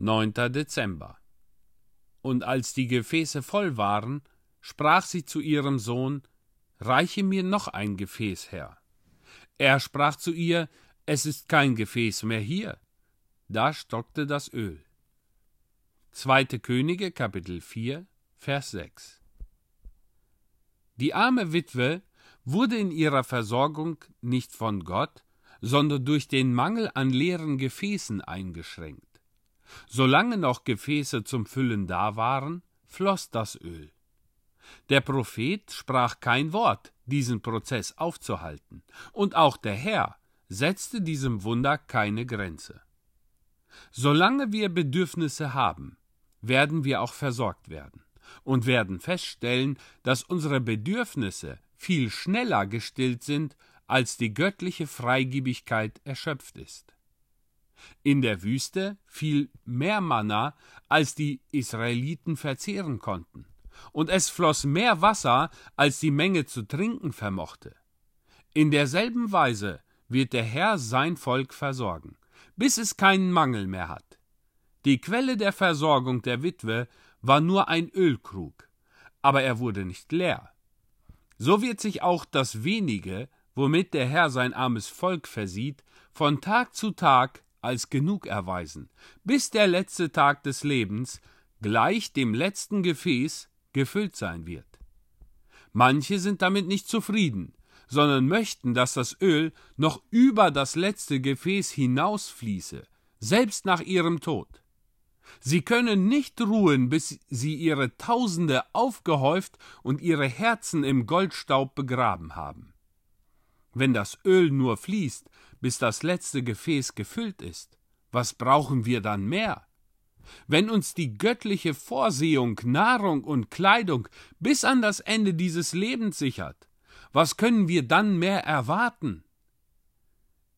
9. Dezember. Und als die Gefäße voll waren, sprach sie zu ihrem Sohn, Reiche mir noch ein Gefäß her. Er sprach zu ihr, Es ist kein Gefäß mehr hier. Da stockte das Öl. 2. Könige, Kapitel 4, Vers 6. Die arme Witwe wurde in ihrer Versorgung nicht von Gott, sondern durch den Mangel an leeren Gefäßen eingeschränkt. Solange noch Gefäße zum Füllen da waren, floss das Öl. Der Prophet sprach kein Wort, diesen Prozess aufzuhalten, und auch der Herr setzte diesem Wunder keine Grenze. Solange wir Bedürfnisse haben, werden wir auch versorgt werden und werden feststellen, dass unsere Bedürfnisse viel schneller gestillt sind, als die göttliche Freigebigkeit erschöpft ist. In der Wüste fiel mehr Manna, als die Israeliten verzehren konnten, und es floss mehr Wasser, als die Menge zu trinken vermochte. In derselben Weise wird der Herr sein Volk versorgen, bis es keinen Mangel mehr hat. Die Quelle der Versorgung der Witwe war nur ein Ölkrug, aber er wurde nicht leer. So wird sich auch das wenige, womit der Herr sein armes Volk versieht, von Tag zu Tag als genug erweisen, bis der letzte Tag des Lebens gleich dem letzten Gefäß gefüllt sein wird. Manche sind damit nicht zufrieden, sondern möchten, dass das Öl noch über das letzte Gefäß hinausfließe, selbst nach ihrem Tod. Sie können nicht ruhen, bis sie ihre Tausende aufgehäuft und ihre Herzen im Goldstaub begraben haben. Wenn das Öl nur fließt, bis das letzte Gefäß gefüllt ist, was brauchen wir dann mehr? Wenn uns die göttliche Vorsehung Nahrung und Kleidung bis an das Ende dieses Lebens sichert, was können wir dann mehr erwarten?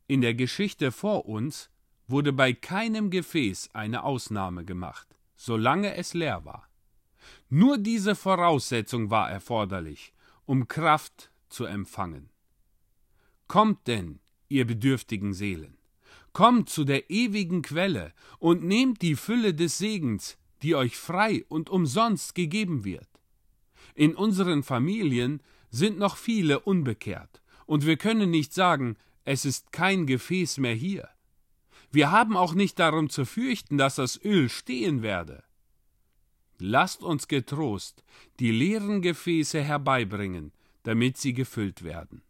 In der Geschichte vor uns wurde bei keinem Gefäß eine Ausnahme gemacht, solange es leer war. Nur diese Voraussetzung war erforderlich, um Kraft zu empfangen. Kommt denn, ihr bedürftigen Seelen, kommt zu der ewigen Quelle und nehmt die Fülle des Segens, die euch frei und umsonst gegeben wird. In unseren Familien sind noch viele unbekehrt, und wir können nicht sagen, es ist kein Gefäß mehr hier. Wir haben auch nicht darum zu fürchten, dass das Öl stehen werde. Lasst uns getrost die leeren Gefäße herbeibringen, damit sie gefüllt werden.